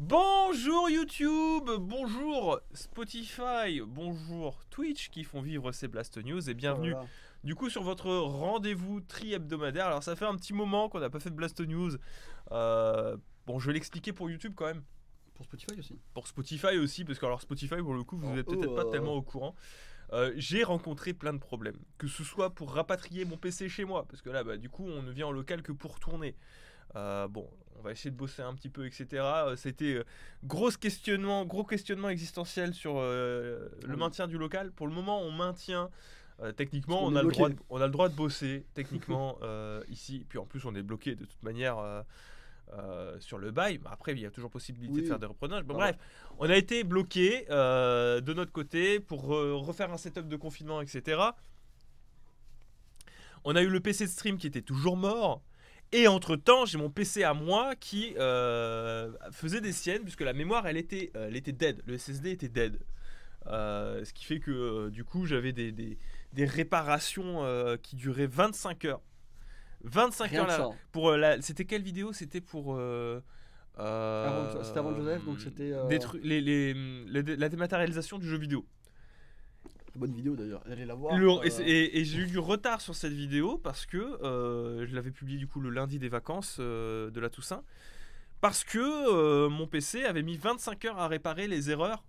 Bonjour YouTube, bonjour Spotify, bonjour Twitch qui font vivre ces Blast News et bienvenue Voilà. du coup sur votre rendez-vous tri-hebdomadaire. Alors ça fait un petit moment qu'on n'a pas fait de Blast News. Euh, bon, je vais l'expliquer pour YouTube quand même. Pour Spotify aussi. Pour Spotify aussi, parce que alors Spotify pour le coup vous Oh, êtes peut-être oh, pas oh. tellement au courant. Euh, j'ai rencontré plein de problèmes, que ce soit pour rapatrier mon PC chez moi, parce que là bah, du coup on ne vient en local que pour tourner. Euh, bon, on va essayer de bosser un petit peu, etc. Euh, C'était euh, gros questionnement, gros questionnement existentiel sur euh, le Oui. maintien du local. Pour le moment, on maintient. euh, techniquement, on a, le droit de, on a le droit de bosser techniquement euh, ici. Puis en plus, on est bloqué de toute manière euh, sur le bail. Mais après, il y a toujours possibilité de faire des reprenages. Bon, Ah ouais. bref, on a été bloqué de notre côté pour refaire un setup de confinement, etc. On a eu le PC de stream qui était toujours mort. Et entre temps, j'ai mon PC à moi qui euh, faisait des siennes, puisque la mémoire, elle était, euh, elle était dead. Le SSD était dead. Euh, ce qui fait que euh, du coup, j'avais des, des, des réparations qui duraient 25 heures. 25 Rien heures là. Pour, la- C'était quelle vidéo? C'était pour. Avant- c'était avant Joseph, donc c'était, les, les- les- la dématérialisation du jeu vidéo. Bonne vidéo d'ailleurs. Allez la voir. Le- euh, et c'est- et et j'ai eu du retard sur cette vidéo parce que euh, je l'avais publiée du coup le lundi des vacances euh, de la Toussaint. Parce que euh, mon PC avait mis 25 heures à réparer les erreurs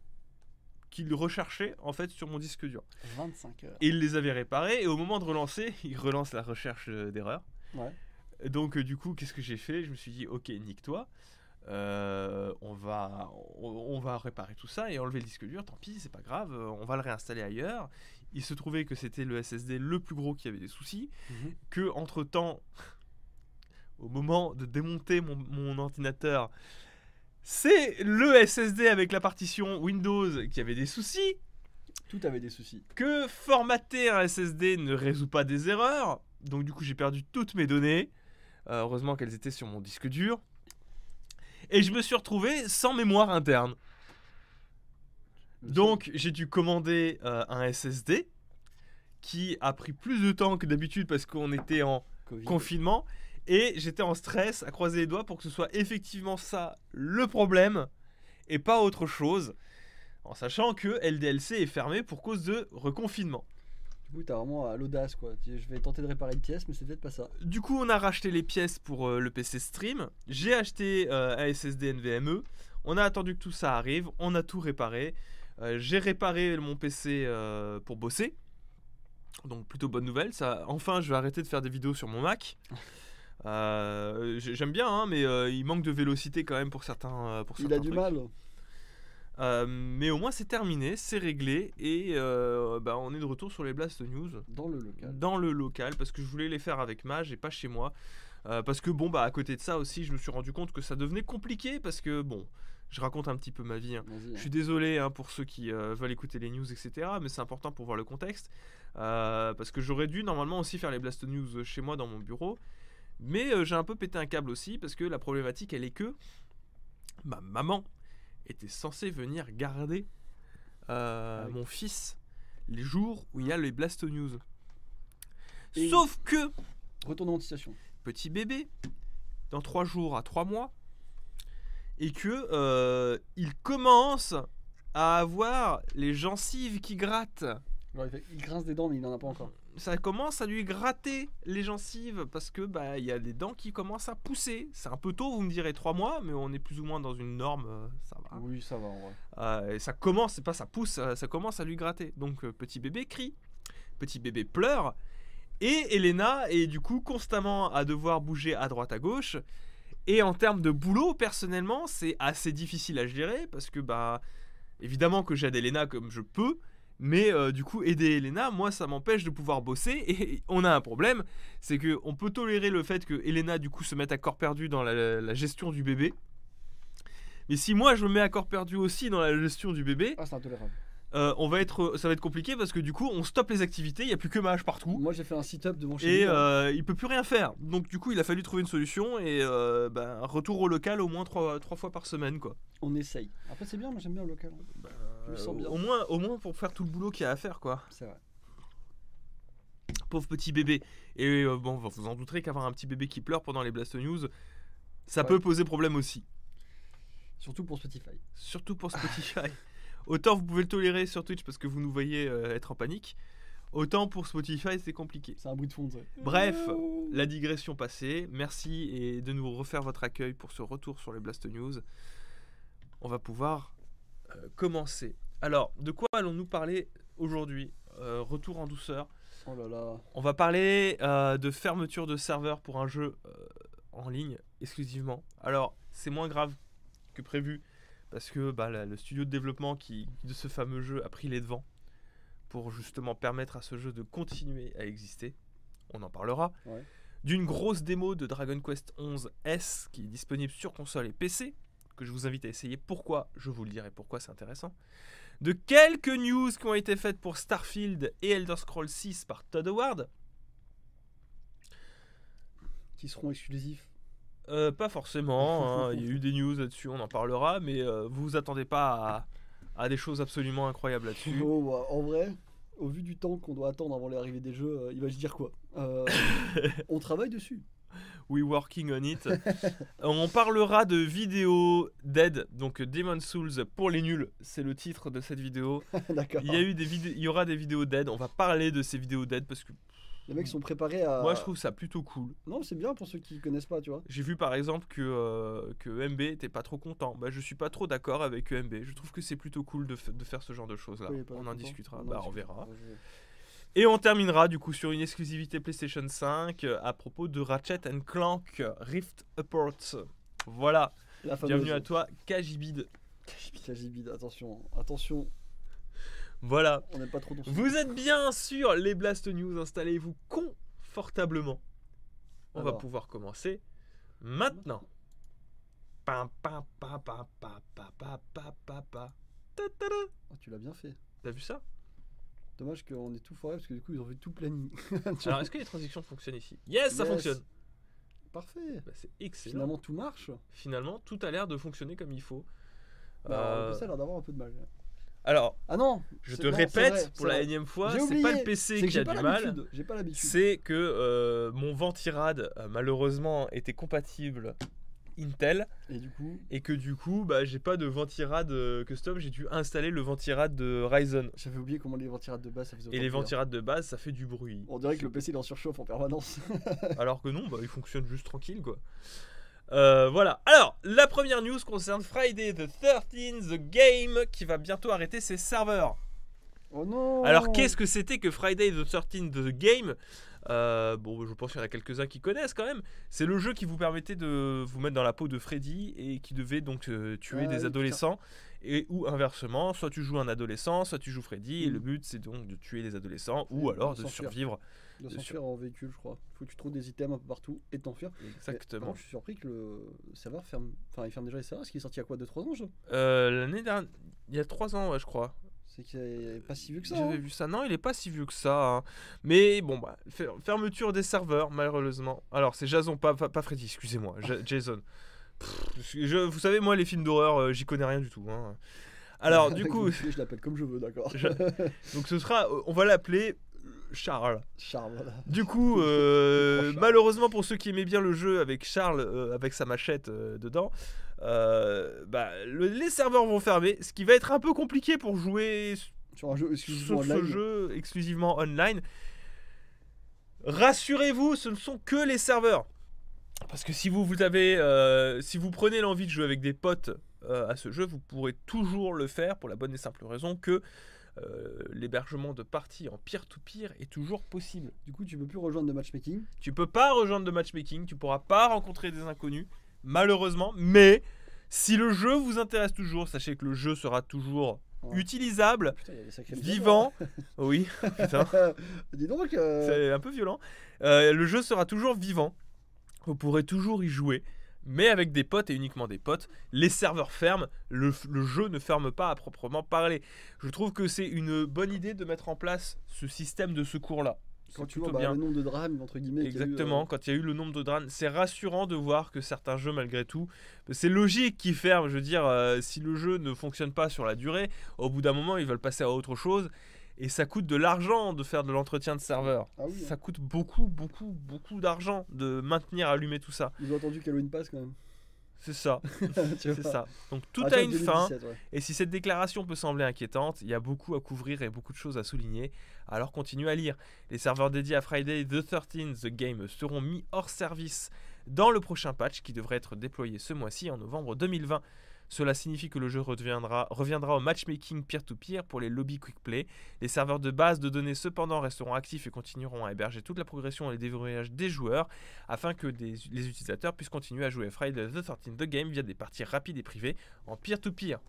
qu'il recherchait en fait sur mon disque dur. 25 heures. Et il les avait réparées et au moment de relancer, il relance la recherche d'erreurs. Ouais. Donc euh, du coup, qu'est-ce que j'ai fait? Je me suis dit, ok, nique-toi. Euh, on, va, on, on va réparer tout ça et enlever le disque dur, tant pis, c'est pas grave, on va le réinstaller ailleurs. Il se trouvait que c'était le SSD le plus gros qui avait des soucis, Mhm. que entre temps, au moment de démonter mon, mon ordinateur, c'est le SSD avec la partition Windows qui avait des soucis, Tout avait des soucis. que formater un SSD ne résout pas des erreurs. Donc du coup j'ai perdu toutes mes données. Euh, heureusement qu'elles étaient sur mon disque dur. Et je me suis retrouvé sans mémoire interne. Donc j'ai dû commander euh, un SSD qui a pris plus de temps que d'habitude parce qu'on était en Covid. confinement. Et j'étais en stress à croiser les doigts pour que ce soit effectivement ça le problème et pas autre chose. En sachant que LDLC est fermé pour cause de reconfinement. Du coup, t'as vraiment à l'audace quoi. Je vais tenter de réparer une pièce, mais c'est peut-être pas ça. Du coup, on a racheté les pièces pour euh, le PC Stream. J'ai acheté euh, un SSD NVMe. On a attendu que tout ça arrive. On a tout réparé. Euh, J'ai réparé mon PC euh, pour bosser. Donc plutôt bonne nouvelle. Ça, enfin, je vais arrêter de faire des vidéos sur mon Mac. Euh, j'ai- J'aime bien, hein, mais euh, il manque de vélocité quand même pour certains. euh, Il a du mal. Euh, mais au moins c'est terminé, c'est réglé et euh, bah, on est de retour sur les Blast News Dans le local. dans le local parce que je voulais les faire avec Mage et pas chez moi. Euh, parce que bon, bah à côté de ça aussi, je me suis rendu compte que ça devenait compliqué parce que bon, je raconte un petit peu ma vie. hein. Vas-y. Je hein. suis désolé hein, pour ceux qui euh, veulent écouter les news, etc. Mais c'est important pour voir le contexte. Euh, parce que j'aurais dû normalement aussi faire les Blast News chez moi dans mon bureau. Mais euh, j'ai un peu pété un câble aussi parce que la problématique elle est que ma maman était censée venir garder euh, Ah oui. mon fils les jours où il y a les Blast News. Et- Sauf que Retournons en situation. petit bébé dans 3 jours à 3 mois et que euh, il commence à avoir les gencives qui grattent. Alors, il, fait- il grince des dents, mais il n'en a pas encore. Ça commence à lui gratter les gencives parce que bah il y a des dents qui commencent à pousser. C'est un peu tôt, vous me direz 3 mois, mais on est plus ou moins dans une norme, euh, ça va. Oui, ça va en vrai. Euh, et ça commence, c'est pas ça pousse, ça, ça commence à lui gratter. Donc euh, petit bébé crie, petit bébé pleure, et Elena est du coup constamment à devoir bouger à droite à gauche. Et en termes de boulot, personnellement, c'est assez difficile à gérer parce que bah évidemment que j'aide Elena comme je peux. Mais euh, du coup, aider Elena, moi, ça m'empêche de pouvoir bosser. Et on a un problème, c'est que on peut tolérer le fait que Elena, du coup, se mette à corps perdu dans la- la gestion du bébé. Mais si moi je me mets à corps perdu aussi dans la gestion du bébé, Ah, c'est intolérable. euh, on va être, ça va être compliqué parce que du coup on stoppe les activités, il n'y a plus que mage partout. Moi, j'ai fait un sit-up devant chez Et lui. hein. euh, il peut plus rien faire. Donc du coup il a fallu trouver une solution et euh, ben, retour au local au moins trois, trois fois par semaine quoi. On essaye. Après, c'est bien, moi j'aime bien le local. hein. Je le sens bien. au, moins, au moins pour faire tout le boulot qu'il y a à faire quoi. C'est vrai. Pauvre petit bébé. Et euh, bon vous en douterez qu'avoir un petit bébé qui pleure pendant les Blast News, ça Ouais. peut poser problème aussi. Surtout pour Spotify. surtout pour Spotify. Autant vous pouvez le tolérer sur Twitch parce que vous nous voyez euh, être en panique, autant pour Spotify c'est compliqué. C'est un bruit de fond. ça. Bref, La digression passée, merci et de nous refaire votre accueil pour ce retour sur les Blast News. On va pouvoir euh, commencer. Alors, de quoi allons-nous parler aujourd'hui Euh, Retour en douceur. Oh là là. On va parler euh, de fermeture de serveur pour un jeu euh, en ligne exclusivement. Alors, c'est moins grave que prévu parce que bah, la- le studio de développement qui, de ce fameux jeu a pris les devants pour justement permettre à ce jeu de continuer à exister. On en parlera. Ouais. D'une grosse démo de Dragon Quest 11 S qui est disponible sur console et PC que je vous invite à essayer. Pourquoi Je vous le dirai pourquoi c'est intéressant. De quelques news qui ont été faites pour Starfield et Elder Scrolls 6 par Todd Howard. Qui seront exclusifs. Euh, pas forcément, hein, il y a eu des news là-dessus, on en parlera, mais euh, vous vous attendez pas à, à des choses absolument incroyables là-dessus. Oh, bah, en vrai, au vu du temps qu'on doit attendre avant l'arrivée des jeux, euh, il va se dire quoi On travaille dessus. We working on it. on parlera de vidéo Dead, donc Demon Souls pour les nuls, c'est le titre de cette vidéo. D'accord. Il y, a eu des vidéos, il y aura des vidéos Dead, on va parler de ces vidéos Dead parce que Les mecs sont préparés à. moi je trouve ça plutôt cool. Non, c'est bien pour ceux qui connaissent pas, tu vois. J'ai vu par exemple que, euh, que MB était pas trop content. Bah, je suis pas trop d'accord avec MB. Je trouve que c'est plutôt cool de, faire ce genre de choses là. On en discutera. Bah, on discutera. verra. Ouais, je- Et on terminera du coup sur une exclusivité PlayStation 5 euh, à propos de Ratchet and Clank Rift Apart. Voilà. La. Bienvenue à toi, Kajibid. Kajibid, attention, attention, Voilà. on pas trop. Vous êtes bien sur les Blast News. Installez-vous confortablement. On va pouvoir commencer maintenant. Pam, pam, pam, pam, pam, pam, pam, pam, pam. Oh, tu l'as bien fait. T'as vu ça? Dommage qu'on est tout foiré parce que du coup ils ont vu tout planning. Alors, est-ce que les transitions fonctionnent ici? Yes, ça fonctionne. Parfait. Bah, c'est excellent. Finalement tout marche. Finalement, tout a l'air de fonctionner comme il faut. Bah, Euh, Ça a l'air d'avoir un peu de mal. Alors, Ah non je te non, répète vrai, pour la vrai. énième fois, c'est pas le PC qui a du mal. C'est que euh, mon Ventirad, euh, malheureusement, était compatible Intel. Et du coup, et que du coup bah j'ai pas de ventirad euh, custom j'ai dû installer le ventirad de Ryzen. J'avais oublié comment les ventirades de base ça faisait et les ventirades de base ça fait du bruit. On dirait que le PC il en surchauffe en permanence. alors que non bah il fonctionne juste tranquille quoi. Euh, voilà. Alors la première news concerne Friday the 13th the game qui va bientôt arrêter ses serveurs. Oh non alors qu'est-ce que c'était que Friday the 13th the game? Euh, bon, je pense qu'il y en a quelques-uns qui connaissent quand même. C'est le jeu qui vous permettait de vous mettre dans la peau de Freddy et qui devait donc euh, tuer Ah des oui, adolescents. Et ou inversement, soit tu joues un adolescent, soit tu joues Freddy. Et Mm. le but c'est donc de tuer les adolescents ou alors de survivre. De de s'enfuir en véhicule, je crois. Faut que tu trouves des items un peu partout et de t'enfuir. Exactement. je suis surpris que le serveur ferme. Enfin, il ferme déjà les serveurs. Est-ce qu'il est sorti à quoi 2-3 ans, je Euh, L'année dernière, il y a 3 ans, ouais, je crois. C'est qu'il est pas si vieux que ça. J'avais hein. vu ça. Non, il est pas si vieux que ça. hein. Mais bon, bah, fer- fermeture des serveurs, malheureusement. Alors, c'est Jason, pas, pas, pas Freddy, excusez-moi. Ja- Jason. Pff, je- vous savez, moi, les films d'horreur, euh, j'y connais rien du tout. hein. Alors, du coup, je l'appelle comme je veux, d'accord. Donc ce sera, euh, on va l'appeler Charles. Charles, voilà. Du coup, euh, malheureusement pour ceux qui aimaient bien le jeu avec Charles, euh, avec sa machette euh, dedans, euh, bah, le- les serveurs vont fermer, ce qui va être un peu compliqué pour jouer Sur un jeu exclusivement sur ce online. jeu exclusivement online. Rassurez-vous, ce ne sont que les serveurs. Parce que si vous, vous avez, euh, si vous prenez l'envie de jouer avec des potes euh, à ce jeu, vous pourrez toujours le faire pour la bonne et simple raison que euh, l'hébergement de parties en peer-to-peer est toujours possible. Du coup, tu peux plus rejoindre de matchmaking. Tu peux pas rejoindre de matchmaking, tu pourras pas rencontrer des inconnus, malheureusement, mais si le jeu vous intéresse toujours, sachez que le jeu sera toujours Ouais. utilisable, Putain, vivant. oui, putain. bizarres. Dis donc. euh, C'est un peu violent. Euh, le jeu sera toujours vivant. Vous pourrez toujours y jouer. Mais avec des potes et uniquement des potes. Les serveurs ferment. Le, le jeu ne ferme pas à proprement parler. Je trouve que c'est une bonne idée de mettre en place ce système de secours-là. Quand tu vois bah, bien. le nombre de drames, entre guillemets. eu, Exactement, euh, quand il y a eu le nombre de drames, c'est rassurant de voir que certains jeux, malgré tout, c'est logique qu'ils ferment. Je veux dire, euh, si le jeu ne fonctionne pas sur la durée, au bout d'un moment, ils veulent passer à autre chose. Et ça coûte de l'argent de faire de l'entretien de serveur. Ah oui, ça hein. coûte beaucoup, beaucoup, beaucoup d'argent de maintenir allumé tout ça. Ils ont attendu qu'Halloween passe quand même. C'est ça, c'est ça. Donc tout Ah, a une fin. 2017, ouais. Et si cette déclaration peut sembler inquiétante, il y a beaucoup à couvrir et beaucoup de choses à souligner. Alors continuez à lire. Les serveurs dédiés à Friday the 13th The Game seront mis hors service dans le prochain patch qui devrait être déployé ce mois-ci en novembre 2020. Cela signifie que le jeu reviendra, au matchmaking peer-to-peer pour les lobbies quick play. Les serveurs de base de données cependant resteront actifs et continueront à héberger toute la progression et les déverrouillages des joueurs afin que les utilisateurs puissent continuer à jouer à Friday the 13th The Game via des parties rapides et privées en peer-to-peer.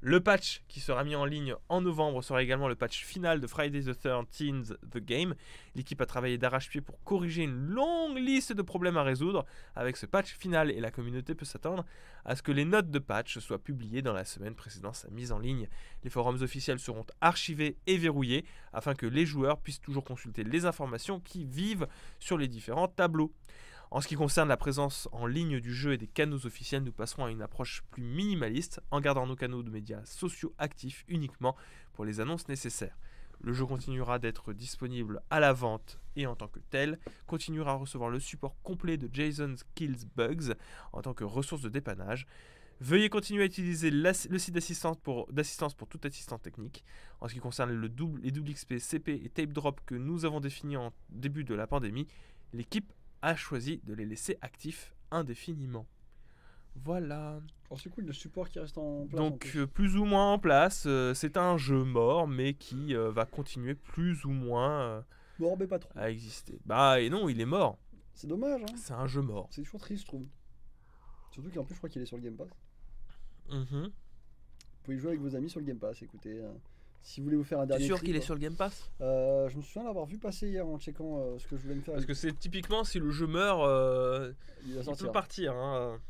Le patch qui sera mis en ligne en novembre sera également le patch final de Friday the 13th The Game. L'équipe a travaillé d'arrache-pied pour corriger une longue liste de problèmes à résoudre avec ce patch final et la communauté peut s'attendre à ce que les notes de patch soient publiées dans la semaine précédant sa mise en ligne. Les forums officiels seront archivés et verrouillés afin que les joueurs puissent toujours consulter les informations qui vivent sur les différents tableaux. En ce qui concerne la présence en ligne du jeu et des canaux officiels, nous passerons à une approche plus minimaliste en gardant nos canaux de médias sociaux actifs uniquement pour les annonces nécessaires. Le jeu continuera d'être disponible à la vente et en tant que tel, continuera à recevoir le support complet de Jason's Kills Bugs en tant que ressource de dépannage. Veuillez continuer à utiliser le site d'assistance pour, pour toute assistance technique. En ce qui concerne le double, les double XP, CP et tape drop que nous avons définis en début de la pandémie, l'équipe a choisi de les laisser actifs indéfiniment. Voilà. Oh, c'est cool le support qui reste en place. Donc plus. euh, plus ou moins en place, euh, c'est un jeu mort mais qui euh, va continuer plus ou moins Bon, mais pas trop. à exister. Bah et non, il est mort. C'est dommage, hein. C'est un jeu mort. C'est toujours triste, je trouve. Surtout qu'en plus, je crois qu'il est sur le Game Pass. Mhm. Vous pouvez jouer avec vos amis sur le Game Pass, écoutez. Si vous voulez vous faire un T'es dernier sûr trip, qu'il est hein. sur le Game Pass? Euh, je me souviens l'avoir vu passer hier en checkant euh, ce que je voulais me faire. Parce que c'est typiquement si le jeu meurt, euh, il va il sortir. peut partir. hein.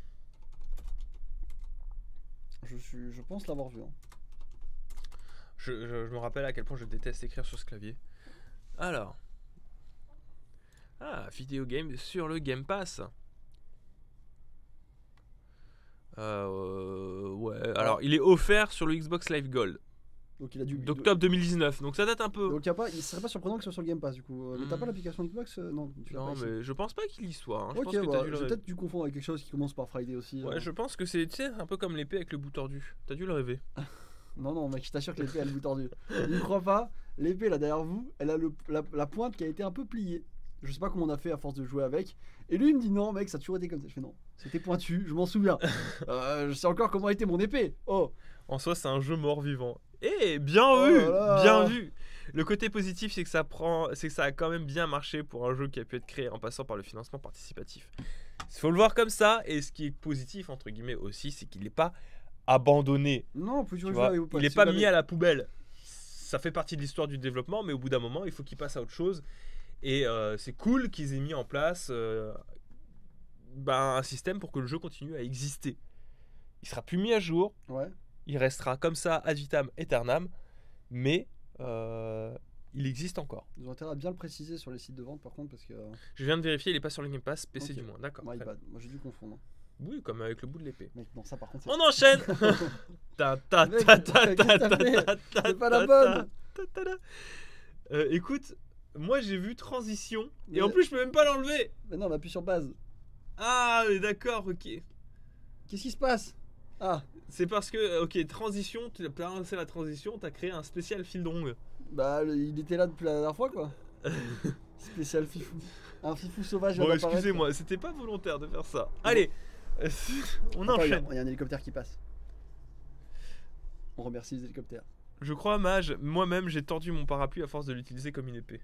Je, suis, je pense l'avoir vu. hein. Je, je- je me rappelle à quel point je déteste écrire sur ce clavier. Alors. Ah, vidéo game sur le Game Pass. Euh, ouais, alors il est offert sur le Xbox Live Gold Donc il a dû. d'octobre 2019, donc ça date un peu. Donc y a pas, il serait pas surprenant que ce soit sur le Game Pass du coup. Euh, mais T'as Hmm. pas l'application Xbox euh, Non, tu non, pas mais je pense pas qu'il y soit. hein. Je Ok, pense que t'as bah, dû le j'ai rêver. peut-être dû confondre avec quelque chose qui commence par Friday aussi. Ouais, euh. je pense que c'est tu sais, un peu comme l'épée avec le bout tordu. T'as dû le rêver. Non, non, mec, je t'assure que l'épée elle est bout tordu. Ne crois pas, l'épée là derrière vous, elle a le, la, la pointe qui a été un peu pliée. Je sais pas comment on a fait à force de jouer avec. Et lui il me dit non, mec, ça a toujours été comme ça. Je fais non, c'était pointu, je m'en souviens. Euh, je sais encore comment était mon épée. Oh, En soi, c'est un jeu mort-vivant. Eh, bien Oh vu, là bien vu. Le côté positif, c'est que ça prend, c'est que ça a quand même bien marché pour un jeu qui a pu être créé en passant par le financement participatif. Il faut le voir comme ça. Et ce qui est positif entre guillemets aussi, c'est qu'il n'est pas abandonné. non, on peut tu vois. il n'est pas mis à la poubelle. Ça fait partie de l'histoire du développement, mais au bout d'un moment, il faut qu'il passe à autre chose. Et euh, c'est cool qu'ils aient mis en place euh, ben, un système pour que le jeu continue à exister. Il sera plus mis à jour, Ouais. Il restera comme ça ad vitam aeternam, mais euh, il existe encore. Ils ont intérêt à bien le préciser sur les sites de vente par contre parce que. euh, Je viens de vérifier, il est pas sur le Game Pass, PC du moins, d'accord. bad. Moi j'ai dû confondre. bien. Oui, comme avec le bout de l'épée. Mec, non, ça par contre. c'est- On enchaîne Ta, ta, Mec, ta, ta, qu'est-ce que ta, t'as ta, fait ta, ta, C'est pas la ta, bonne ta, ta, ta. Euh, Écoute, moi j'ai vu transition, Mais- et en plus je peux même pas l'enlever Mais non, on appuie sur base. Ah, mais d'accord, ok. Qu'est-ce qui se passe? Ah, C'est parce que, ok, transition, tu as lancé la transition, t'as créé un spécial fil d'ongle. bah il était là depuis la dernière fois quoi. Spécial fifou. Un fifou sauvage Bon, excusez-moi, c'était pas volontaire de faire ça. Allez, on Attends, il y a- enchaîne. Il y a un hélicoptère qui passe. On remercie les hélicoptères. Je crois, Mage, moi-même j'ai tordu mon parapluie à force de l'utiliser comme une épée.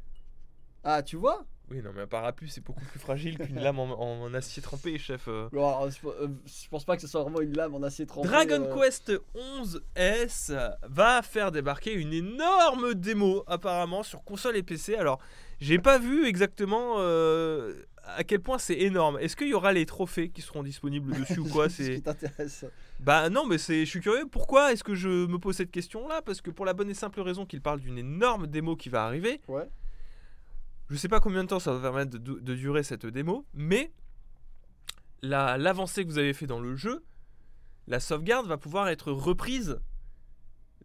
Ah, tu vois? Oui, non, mais un parapluie c'est beaucoup plus fragile qu'une lame en, en acier trempé, chef. euh. Alors, je, euh, je pense pas que ce soit vraiment une lame en acier trempé. Dragon euh, Quest 11S va faire débarquer une énorme démo apparemment sur console et PC. Alors, j'ai pas vu exactement à quel point c'est énorme. Est-ce qu'il y aura les trophées qui seront disponibles dessus ou quoi? Ce qui C'est t'intéresse. Bah non, mais c'est je suis curieux. Pourquoi est-ce que je me pose cette question là Parce que pour la bonne et simple raison qu'il parle d'une énorme démo qui va arriver. Ouais. Je sais pas combien de temps ça va permettre de, de durer cette démo, mais la- l'avancée que vous avez fait dans le jeu, la sauvegarde va pouvoir être reprise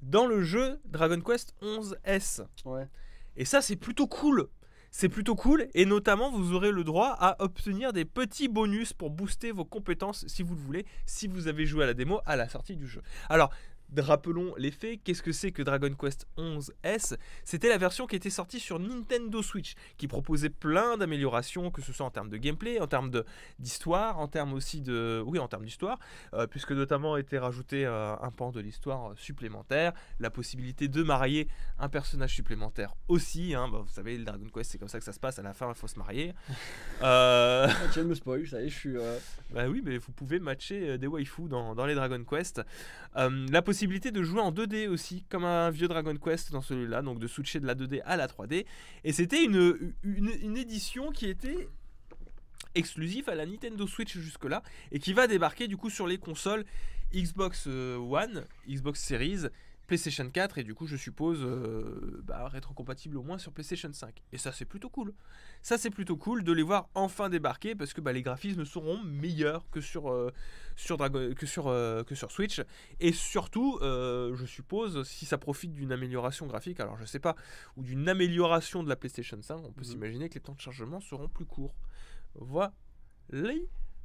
dans le jeu Dragon Quest 11S. Ouais. Et ça, c'est plutôt cool. C'est plutôt cool et notamment vous aurez le droit à obtenir des petits bonus pour booster vos compétences si vous le voulez, si vous avez joué à la démo à la sortie du jeu. Alors, Rappelons les faits, qu'est-ce que c'est que Dragon Quest 11S C'était la version qui était sortie sur Nintendo Switch, qui proposait plein d'améliorations, que ce soit en termes de gameplay, en termes d'histoire, en termes aussi de... Oui, en termes d'histoire, euh, puisque notamment était rajouté euh, un pan de l'histoire supplémentaire, la possibilité de marier un personnage supplémentaire aussi. Hein. Bah, vous savez, le Dragon Quest, c'est comme ça que ça se passe, à la fin, il faut se marier. euh... Ah, tu me spoil, ça y est, je suis... Euh, bah oui, mais vous pouvez matcher des waifus dans, dans les Dragon Quest. la possibilité possibilité de jouer en 2D aussi, comme un vieux Dragon Quest dans celui-là, donc de switcher de la 2D à la 3D. Et c'était une, une, édition qui était exclusive à la Nintendo Switch jusque-là, et qui va débarquer du coup sur les consoles Xbox euh, One, Xbox Series PlayStation 4 et du coup je suppose euh, bah, rétrocompatible au moins sur PlayStation 5. Et ça c'est plutôt cool. Ça c'est plutôt cool de les voir enfin débarquer parce que bah, les graphismes seront meilleurs que sur, euh, sur, Dragon, que, sur, euh, que sur Switch. Et surtout je suppose si ça profite d'une amélioration graphique, alors je sais pas, ou d'une amélioration de la PlayStation 5, on peut mhm. s'imaginer que les temps de chargement seront plus courts. Voilà.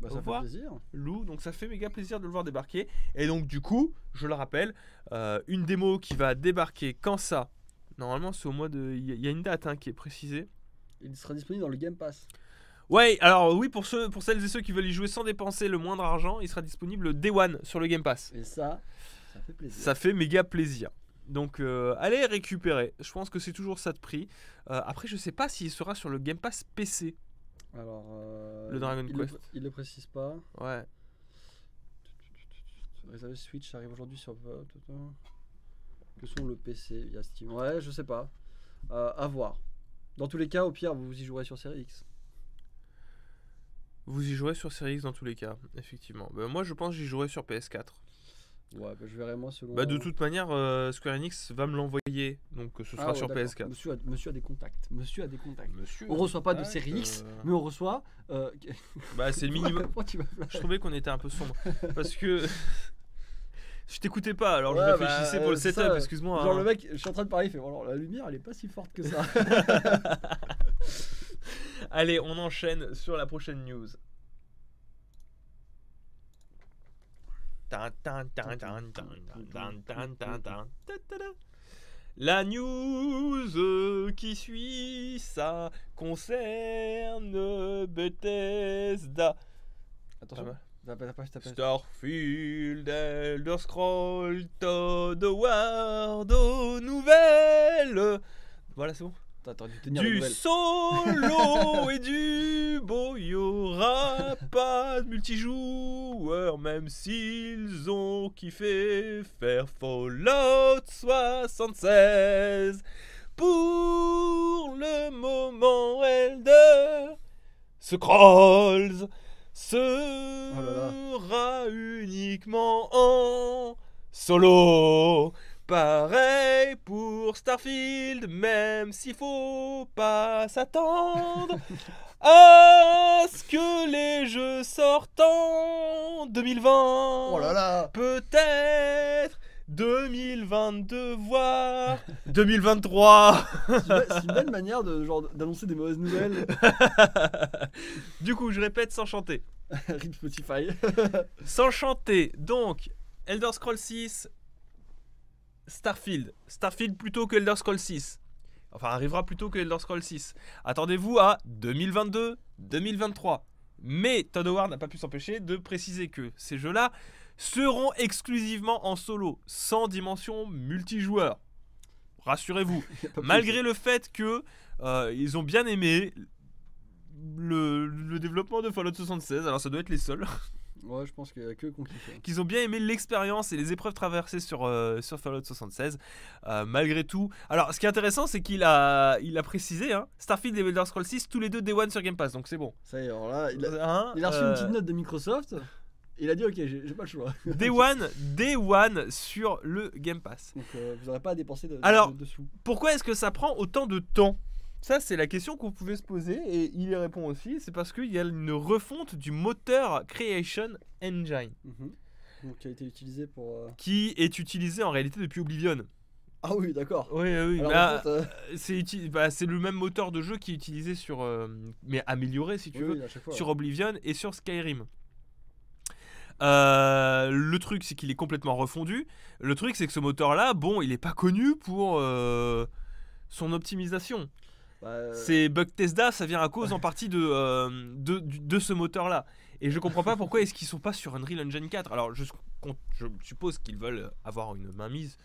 Bah, ça fait plaisir. Lou, donc ça fait méga plaisir de le voir débarquer. Et donc du coup, je le rappelle, euh, une démo qui va débarquer quand ça? Normalement, c'est au mois de. Il y a une date hein, qui est précisée. Il sera disponible dans le Game Pass. Ouais, alors oui, pour, ceux, pour celles et ceux qui veulent y jouer sans dépenser le moindre argent, il sera disponible Day One sur le Game Pass. Et ça, ça fait plaisir. Ça fait méga plaisir. Donc euh, allez récupérer. Je pense que c'est toujours ça de prix. Euh, après, je sais pas s'il sera sur le Game Pass PC. Alors, euh, le Dragon il Quest. Le, il le précise pas. Ouais. Réservé Switch arrive aujourd'hui sur. Que sont le PC Il y a Steam? Ouais, je sais pas. Euh, à voir. Dans tous les cas, au pire, vous y jouerez sur Series X. Vous y jouerez sur Series X dans tous les cas, effectivement. Ben, moi, je pense que j'y jouerai sur PS4. Ouais, bah, je verrai moi selon. Bah, de toute manière, euh, Square Enix va me l'envoyer, donc ce sera ah sur PS4. Monsieur a, monsieur a, des contacts. Monsieur a des contacts. Monsieur on reçoit pas de série X, euh. mais on reçoit. Euh... Bah, c'est le minimum. je trouvais qu'on était un peu sombre parce que. je t'écoutais pas, alors je réfléchissais bah, pour le setup, excuse-moi. Genre, hein. le mec, je suis en train de parler, il fait alors, la lumière, elle est pas si forte que ça. Allez, on enchaîne sur la prochaine news. La news qui suit, ça concerne Bethesda. Attention. Starfield, Elder Scroll, Todd Howard aux nouvelles. Voilà, c'est bon du solo et du beau, il aura pas de multijoueur, même s'ils ont kiffé faire Fallout 76. Pour le moment, Elder Scrolls sera uniquement en solo. Pareil pour Starfield, même s'il faut pas s'attendre à ce que les jeux sortent en 2020. Oh là là Peut-être 2022, voire 2023. C'est une belle manière de genre d'annoncer des mauvaises nouvelles. du coup, je répète sans chanter. Rip Spotify. sans chanter. Donc, Elder Scrolls 6 Starfield. Starfield plutôt que Elder Scrolls 6. Enfin, arrivera plutôt que Elder Scrolls 6. Attendez-vous à 2022, 2023. Mais Todd Howard n'a pas pu s'empêcher de préciser que ces jeux-là seront exclusivement en solo, sans dimension multijoueur. Rassurez-vous, malgré le fait que euh, ils ont bien aimé le, le, développement de Fallout 76, alors ça doit être les seuls. Ouais, je pense qu'il y a que Qu'ils ont bien aimé l'expérience et les épreuves traversées sur, euh, sur Fallout 76. Euh, malgré tout. Alors, ce qui est intéressant, c'est qu'il a, il a précisé hein, Starfield et Elder Scrolls 6, tous les deux Day One sur Game Pass, donc c'est bon. Ça y est, alors là, il a, hein, il a reçu une petite euh, note de Microsoft. Il a dit ok, j'ai pas le choix. Day One, Day One sur le Game Pass. Donc vous n'aurez pas à dépenser de, Alors, de, pourquoi est-ce que ça prend autant de temps? Ça, c'est la question qu'on pouvait se poser et il y répond aussi. C'est parce qu'il y a une refonte du moteur Creation Engine. Mhm. Donc, qui a été utilisé pour. Euh, qui est utilisé en réalité depuis Oblivion. Ah oui, d'accord. Oui, oui. Bah, euh, c'est bah, le même moteur de jeu qui est utilisé sur. euh, mais amélioré si tu oui, veux. oui, fois. sur Oblivion et sur Skyrim. Euh, le truc, c'est qu'il est complètement refondu. Le truc, c'est que ce moteur-là, bon, il est pas connu pour son optimisation. Bah, euh, C'est Bugtesda, ça vient à cause en partie de, euh, de, ce moteur-là. Et je comprends pas pourquoi est-ce qu'ils sont pas sur Unreal Engine 4. Alors, je, suppose qu'ils veulent avoir une mainmise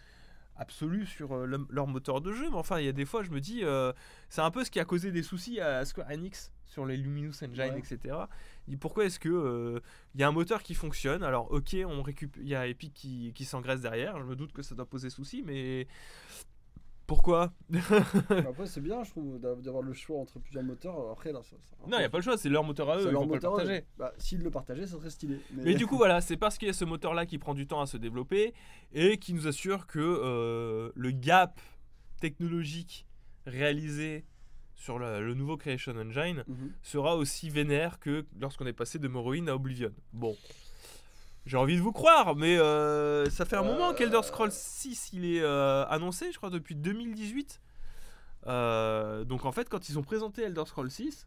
absolue sur euh, le- leur moteur de jeu, mais enfin, il y a des fois, je me dis, euh, c'est un peu ce qui a causé des soucis à Square Enix sur les Luminous Engine, Ouais. etc. Dis, pourquoi est-ce que euh, il y a un moteur qui fonctionne? Alors, ok, on récupère, il y a Epic qui, qui s'engraisse derrière. Je me doute que ça doit poser souci, mais pourquoi Après, c'est bien, je trouve, d'a- d'avoir le choix entre plusieurs moteurs. Après, là, ça. ça- Non, il n'y a pas le choix, c'est leur moteur à eux, ils leur vont pas le partager. Bah, s'ils le partageaient, ça serait stylé. Mais, Mais du coup, voilà, c'est parce qu'il y a ce moteur-là qui prend du temps à se développer et qui nous assure que euh, le gap technologique réalisé sur le, le nouveau Creation Engine Mhm. sera aussi vénère que lorsqu'on est passé de Morrowind à Oblivion. Bon. J'ai envie de vous croire, mais euh, ça fait un moment Euh. qu'Elder Scrolls 6 il est euh, annoncé, je crois, depuis 2018. Euh, donc en fait, quand ils ont présenté Elder Scrolls 6,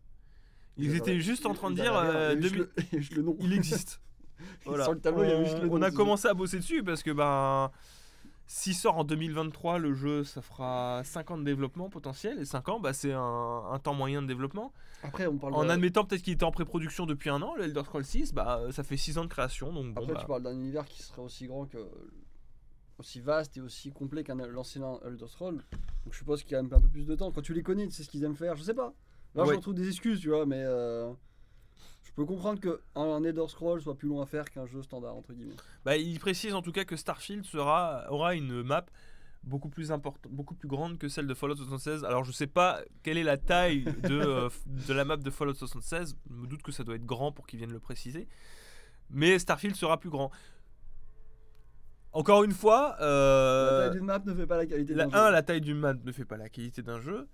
ils étaient juste en train de dire rien, il y avait 2000 juste le- il y avait juste le nom. il existe. Voilà. Sur le tableau, il y avait juste le On- nom On a commencé à bosser dessus parce que ben s'il sort en 2023, le jeu ça fera 5 ans de développement potentiel et 5 ans bah, c'est un, un temps moyen de développement. Après, on parle En de- admettant peut-être qu'il était en pré-production depuis un an, le Elder Scrolls 6, bah ça fait 6 ans de création donc bon Après, bah, tu parles d'un univers qui serait aussi grand que. aussi vaste et aussi complet qu'un l'ancien Elder Scroll. Donc je suppose qu'il y a un peu un peu plus de temps. Quand tu les connais, tu sais ce qu'ils aiment faire. Je sais pas. Là, Ouais. je retrouve des excuses, tu vois, mais. euh, peux comprendre qu'un un Elder Scroll soit plus long à faire qu'un jeu standard, entre guillemets. bah, il précise en tout cas que Starfield sera aura une map beaucoup plus importante, beaucoup plus grande que celle de Fallout 76. Alors je sais pas quelle est la taille de, euh, de la map de Fallout 76. Je me doute que ça doit être grand pour qu'ils viennent le préciser. Mais Starfield sera plus grand. Encore une fois, euh, la taille d'une map ne fait pas la qualité la, d'un un, jeu. la taille d'une map ne fait pas la qualité d'un jeu.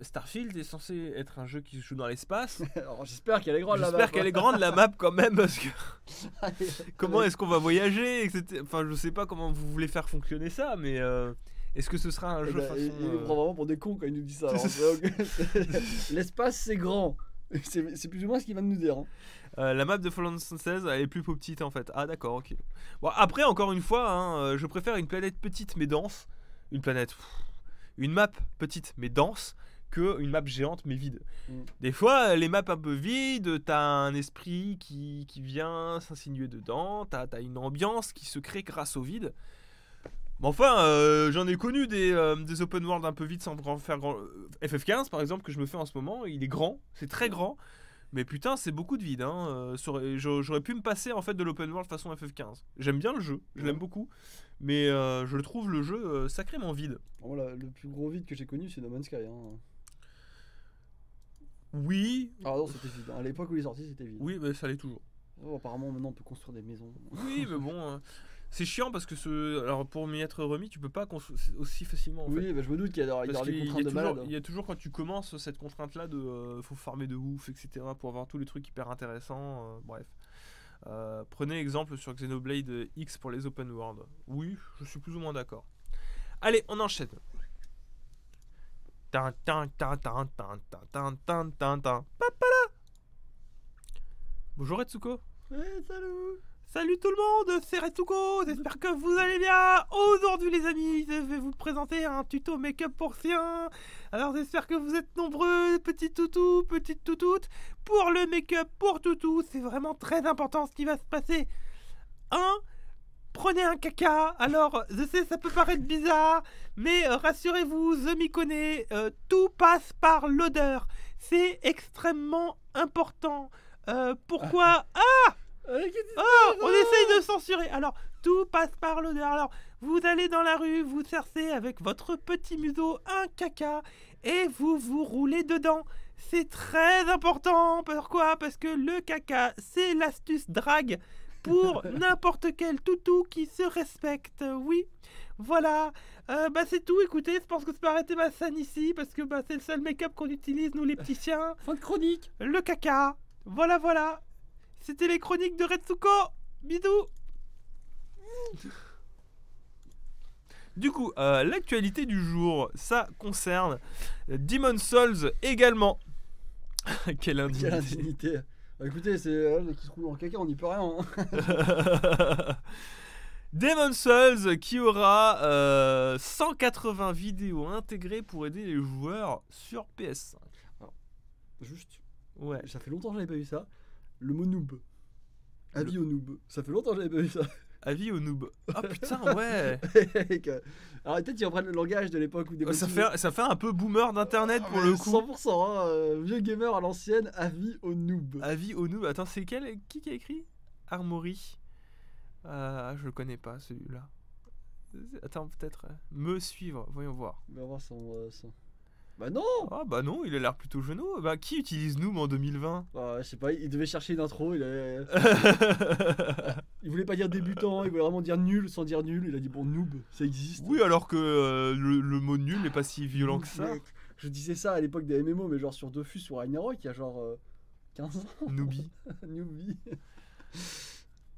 Starfield est censé être un jeu qui se joue dans l'espace. Alors j'espère qu'elle est grande là-bas. J'espère qu'elle est grande la map quand même parce que comment est-ce qu'on va voyager etc. Enfin, je sais pas comment vous voulez faire fonctionner ça, mais euh, est-ce que ce sera un Eh jeu façon il, nous euh, prend vraiment pour des cons quand il nous dit ça. hein. L'espace c'est grand. C'est plus ou moins ce qu'il va nous dire. hein. euh, la map de Fallout 76 elle est plus petite en fait. Ah d'accord, ok. Bon après encore une fois, hein, je préfère une planète petite mais dense, une planète, pff, une map petite mais dense que une map géante mais vide. Mm. Des fois, les maps un peu vides, t'as un esprit qui, qui vient s'insinuer dedans, t'as as une ambiance qui se crée grâce au vide. Mais enfin, euh, j'en ai connu des, euh, des open world un peu vides sans grand- faire grand. euh, FF15 par exemple, que je me fais en ce moment, il est grand, c'est très grand. Mais putain, c'est beaucoup de vide. Hein. euh, J'aurais pu me passer en fait de l'open world façon FF15. J'aime bien le jeu, je l'aime beaucoup. Mais euh, je trouve le jeu euh, sacrément vide. La- le plus gros vide que j'ai connu c'est No Man's Sky. hein. Oui, Ah non, c'était vide. hein. À l'époque où il est sorti, c'était vide. oui, mais ça l'est toujours. Oh, apparemment, maintenant on peut construire des maisons. Oui, mais bon, euh, c'est chiant parce que ce, alors pour m'y être remis, tu peux pas construire aussi facilement en fait. Oui, bah, je me doute qu'il y a, il y des a contraintes de toujours- malade. il y a toujours quand tu commences cette contrainte-là de euh, faut farmer de ouf, etc. pour avoir tous les trucs hyper intéressants. euh, bref. Euh, prenez exemple sur Xenoblade X pour les open world. Oui, je suis plus ou moins d'accord. Allez, on enchaîne. Bonjour Etsuko. Eh, salut Salut tout le monde, c'est Retsuko, j'espère que vous allez bien. Aujourd'hui les amis, je vais vous présenter un tuto make-up pour chien. Alors j'espère que vous êtes nombreux, petits toutous, petites toutouttes. Pour le make-up pour toutou, c'est vraiment très important ce qui va se passer. 1. Prenez un caca. Alors, je sais, ça peut paraître bizarre, mais euh, rassurez-vous, je m'y connais. euh, tout passe par l'odeur. C'est extrêmement important. Euh, pourquoi Oh, on essaye de censurer. Alors, tout passe par l'odeur. Alors, vous allez dans la rue, vous cherchez avec votre petit museau un caca et vous vous roulez dedans. C'est très important. Pourquoi? Parce que le caca, c'est l'astuce drague pour n'importe quel toutou qui se respecte. Oui, voilà. Euh, bah c'est tout. Écoutez, je pense que je peux arrêter ma scène ici parce que bah, c'est le seul make-up qu'on utilise nous les petits chiens. Fin de chronique Le caca. Voilà, voilà. C'était les chroniques de Retsuko. Bisous. Du coup, euh, l'actualité du jour, ça concerne Demon Souls également. Quelle Quelle indignité. Bah, écoutez, c'est elle qui se roule en caca, on n'y peut rien. hein. Demon Souls qui aura euh, 180 vidéos intégrées pour aider les joueurs sur PS5. Juste, Ouais. ça fait longtemps que j'avais pas vu ça. Le mot noob. Avis au noob. Ça fait longtemps que j'avais pas vu ça. Avis au noob. Ah putain, ouais. Alors peut-être qu'ils reprennent le langage de l'époque où des ça, fait, ça fait un peu boomer d'internet Ah, pour le coup. 100%, hein, euh, vieux gamer à l'ancienne, avis au noob. Avis au noob. Attends, c'est quel Qui qui a écrit? Armory. Euh, je le connais pas celui-là. Attends, peut-être. euh, Me suivre, voyons voir. On va voir son, euh, son- Bah non Ah bah non, il a l'air plutôt genou. Bah qui utilise Noob en 2020 Bah, Je sais pas, il devait chercher une intro, il, avait- il voulait pas dire débutant, il voulait vraiment dire nul sans dire nul, il a dit bon noob, ça existe. Oui, alors que euh, le, le mot nul n'est pas si violent que ça. Je disais ça à l'époque des MMO, mais genre sur Dofus, sur Ragnarok, il y a genre euh, 15 ans. Noobie. Newbie.